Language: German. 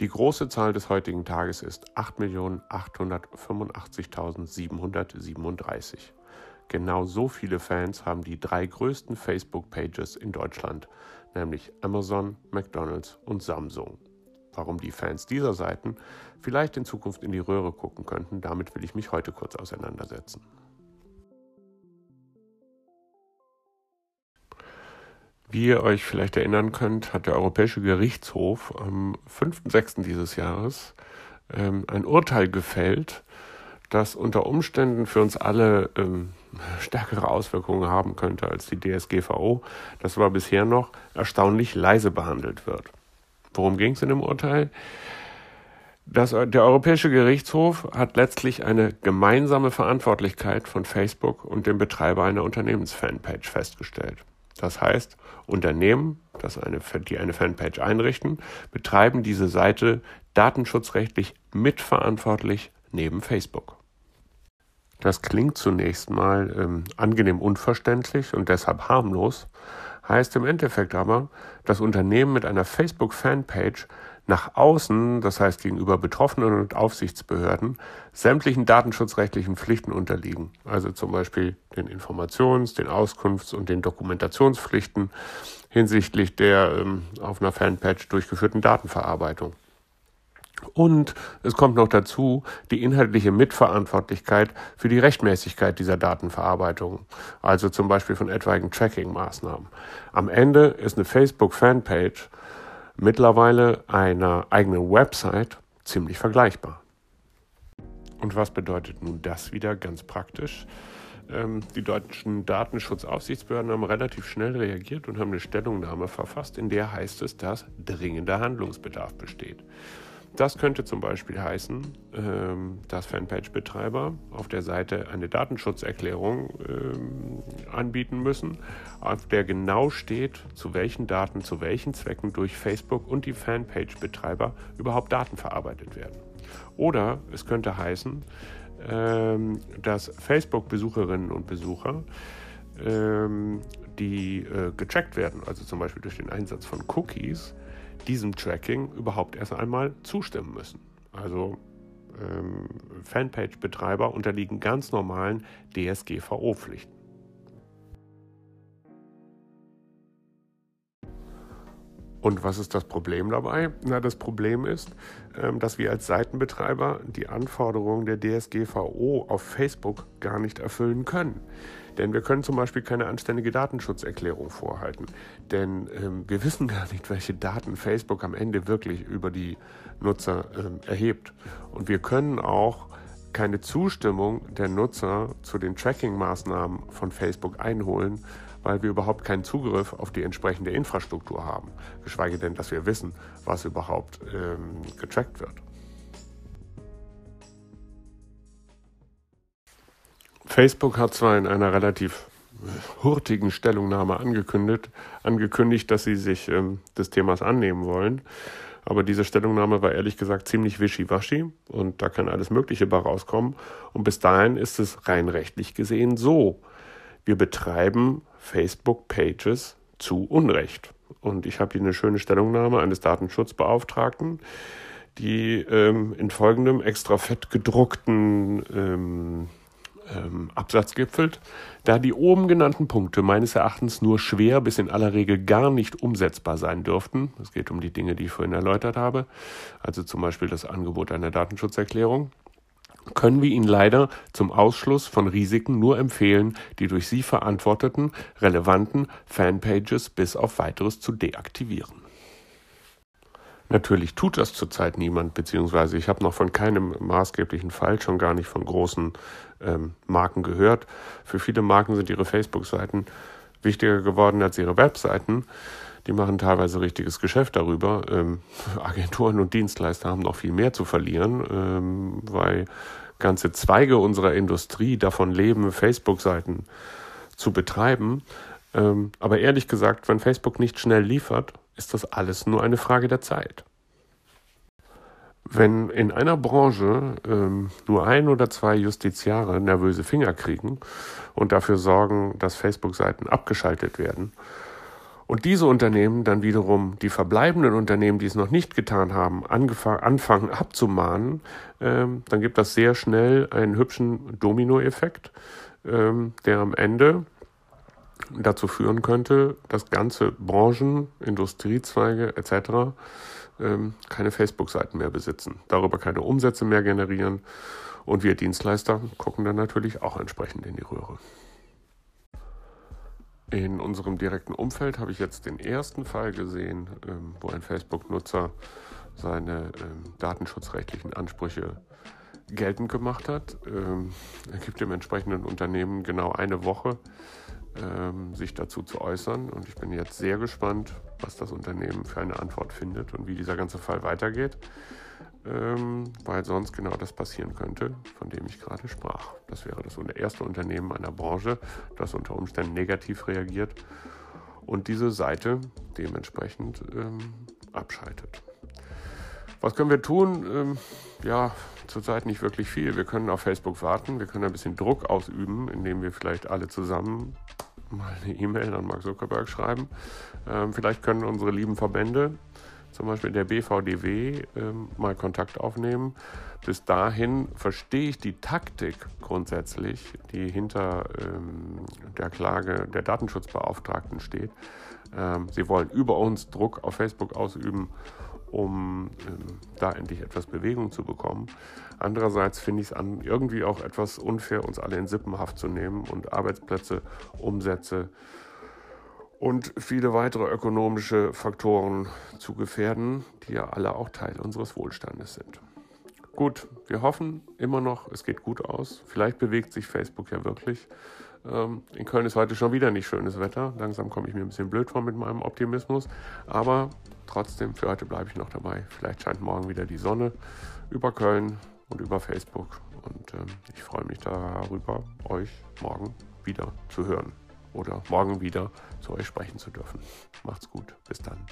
Die große Zahl des heutigen Tages ist 8.885.737. Genau so viele Fans haben die drei größten Facebook-Pages in Deutschland, nämlich Amazon, McDonald's und Samsung. Warum die Fans dieser Seiten vielleicht in Zukunft in die Röhre gucken könnten, damit will ich mich heute kurz auseinandersetzen. Wie ihr euch vielleicht erinnern könnt, hat der Europäische Gerichtshof am 5.6. dieses Jahres ähm, ein Urteil gefällt, das unter Umständen für uns alle ähm, stärkere Auswirkungen haben könnte als die DSGVO, das aber bisher noch erstaunlich leise behandelt wird. Worum ging es in dem Urteil? Das, der Europäische Gerichtshof hat letztlich eine gemeinsame Verantwortlichkeit von Facebook und dem Betreiber einer Unternehmensfanpage festgestellt. Das heißt, Unternehmen, das eine, die eine Fanpage einrichten, betreiben diese Seite datenschutzrechtlich mitverantwortlich neben Facebook. Das klingt zunächst mal ähm, angenehm unverständlich und deshalb harmlos, heißt im Endeffekt aber, dass Unternehmen mit einer Facebook-Fanpage nach außen, das heißt gegenüber Betroffenen und Aufsichtsbehörden, sämtlichen datenschutzrechtlichen Pflichten unterliegen. Also zum Beispiel den Informations-, den Auskunfts- und den Dokumentationspflichten hinsichtlich der ähm, auf einer Fanpage durchgeführten Datenverarbeitung. Und es kommt noch dazu die inhaltliche Mitverantwortlichkeit für die Rechtmäßigkeit dieser Datenverarbeitung, also zum Beispiel von etwaigen Tracking-Maßnahmen. Am Ende ist eine Facebook-Fanpage mittlerweile einer eigenen Website ziemlich vergleichbar. Und was bedeutet nun das wieder ganz praktisch? Ähm, die deutschen Datenschutzaufsichtsbehörden haben relativ schnell reagiert und haben eine Stellungnahme verfasst, in der heißt es, dass dringender Handlungsbedarf besteht. Das könnte zum Beispiel heißen, ähm, dass Fanpage-Betreiber auf der Seite eine Datenschutzerklärung ähm, anbieten müssen, auf der genau steht, zu welchen Daten, zu welchen Zwecken durch Facebook und die Fanpage-Betreiber überhaupt Daten verarbeitet werden. Oder es könnte heißen, ähm, dass Facebook-Besucherinnen und Besucher die äh, getrackt werden, also zum Beispiel durch den Einsatz von Cookies, diesem Tracking überhaupt erst einmal zustimmen müssen. Also ähm, Fanpage-Betreiber unterliegen ganz normalen DSGVO-Pflichten. Und was ist das Problem dabei? Na, das Problem ist, ähm, dass wir als Seitenbetreiber die Anforderungen der DSGVO auf Facebook gar nicht erfüllen können. Denn wir können zum Beispiel keine anständige Datenschutzerklärung vorhalten. Denn ähm, wir wissen gar nicht, welche Daten Facebook am Ende wirklich über die Nutzer ähm, erhebt. Und wir können auch keine Zustimmung der Nutzer zu den Tracking-Maßnahmen von Facebook einholen, weil wir überhaupt keinen Zugriff auf die entsprechende Infrastruktur haben. Geschweige denn, dass wir wissen, was überhaupt ähm, getrackt wird. Facebook hat zwar in einer relativ hurtigen Stellungnahme angekündigt, angekündigt dass sie sich ähm, des Themas annehmen wollen. Aber diese Stellungnahme war ehrlich gesagt ziemlich wischiwaschi und da kann alles Mögliche bei rauskommen. Und bis dahin ist es rein rechtlich gesehen so. Wir betreiben Facebook-Pages zu Unrecht. Und ich habe hier eine schöne Stellungnahme eines Datenschutzbeauftragten, die ähm, in folgendem extra fett gedruckten ähm, ähm, Absatz gipfelt, da die oben genannten Punkte meines Erachtens nur schwer bis in aller Regel gar nicht umsetzbar sein dürften. Es geht um die Dinge, die ich vorhin erläutert habe, also zum Beispiel das Angebot einer Datenschutzerklärung können wir Ihnen leider zum Ausschluss von Risiken nur empfehlen, die durch Sie verantworteten, relevanten Fanpages bis auf weiteres zu deaktivieren. Natürlich tut das zurzeit niemand, beziehungsweise ich habe noch von keinem maßgeblichen Fall, schon gar nicht von großen ähm, Marken gehört. Für viele Marken sind ihre Facebook-Seiten wichtiger geworden als ihre Webseiten. Die machen teilweise richtiges Geschäft darüber. Ähm, Agenturen und Dienstleister haben noch viel mehr zu verlieren, ähm, weil ganze Zweige unserer Industrie davon leben, Facebook-Seiten zu betreiben. Ähm, aber ehrlich gesagt, wenn Facebook nicht schnell liefert, ist das alles nur eine Frage der Zeit. Wenn in einer Branche ähm, nur ein oder zwei Justiziare nervöse Finger kriegen und dafür sorgen, dass Facebook-Seiten abgeschaltet werden und diese Unternehmen dann wiederum die verbleibenden Unternehmen, die es noch nicht getan haben, anfangen abzumahnen, ähm, dann gibt das sehr schnell einen hübschen Dominoeffekt, ähm, der am Ende dazu führen könnte, dass ganze Branchen, Industriezweige etc. Ähm, keine Facebook-Seiten mehr besitzen, darüber keine Umsätze mehr generieren und wir Dienstleister gucken dann natürlich auch entsprechend in die Röhre. In unserem direkten Umfeld habe ich jetzt den ersten Fall gesehen, ähm, wo ein Facebook-Nutzer seine ähm, datenschutzrechtlichen Ansprüche geltend gemacht hat. Er gibt dem entsprechenden Unternehmen genau eine Woche, sich dazu zu äußern. Und ich bin jetzt sehr gespannt, was das Unternehmen für eine Antwort findet und wie dieser ganze Fall weitergeht ähm, weil sonst genau das passieren könnte, von dem ich gerade sprach. Das wäre das erste Unternehmen einer Branche, das unter Umständen negativ reagiert und diese Seite dementsprechend ähm, abschaltet. Was können wir tun? Ähm, ja, zurzeit nicht wirklich viel. Wir können auf Facebook warten, wir können ein bisschen Druck ausüben, indem wir vielleicht alle zusammen mal eine E-Mail an Mark Zuckerberg schreiben. Ähm, vielleicht können unsere lieben Verbände zum Beispiel der BVDW, ähm, mal Kontakt aufnehmen. Bis dahin verstehe ich die Taktik grundsätzlich, die hinter ähm, der Klage der Datenschutzbeauftragten steht. Ähm, sie wollen über uns Druck auf Facebook ausüben, um ähm, da endlich etwas Bewegung zu bekommen. Andererseits finde ich es irgendwie auch etwas unfair, uns alle in Sippenhaft zu nehmen und Arbeitsplätze, Umsätze, und viele weitere ökonomische Faktoren zu gefährden, die ja alle auch Teil unseres Wohlstandes sind. Gut, wir hoffen immer noch, es geht gut aus. Vielleicht bewegt sich Facebook ja wirklich. Ähm, in Köln ist heute schon wieder nicht schönes Wetter. Langsam komme ich mir ein bisschen blöd vor mit meinem Optimismus. Aber trotzdem, für heute bleibe ich noch dabei. Vielleicht scheint morgen wieder die Sonne über Köln und über Facebook. Und ähm, ich freue mich darüber, euch morgen wieder zu hören oder morgen wieder zu euch sprechen zu dürfen. Macht's gut. Bis dann.